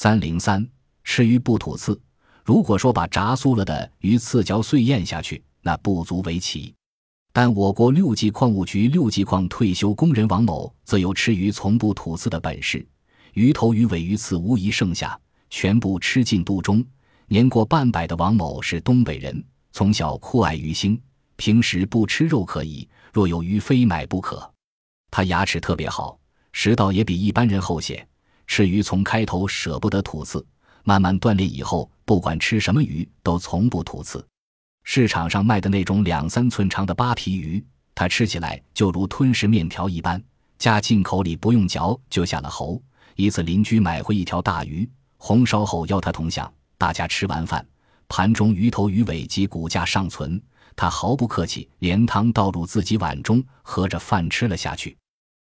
三零三吃鱼不吐刺。如果说把炸酥了的鱼刺嚼碎咽下去，那不足为奇。但我国六级矿务局六级矿退休工人王某，则有吃鱼从不吐刺的本事。鱼头鱼尾鱼刺无一剩下，全部吃进肚中。年过半百的王某是东北人，从小酷爱鱼腥，平时不吃肉可以，若有鱼非买不可。他牙齿特别好，食道也比一般人厚些。吃鱼从开头舍不得吐刺，慢慢锻炼以后。不管吃什么鱼，都从不吐刺。市场上卖的那种两三寸长的扒皮鱼，它吃起来就如吞食面条一般，夹进口里不用嚼就下了喉。一次邻居买回一条大鱼，红烧后邀他同享。大家吃完饭，盘中鱼头鱼尾及骨架尚存，他毫不客气，连汤倒入自己碗中，合着饭吃了下去。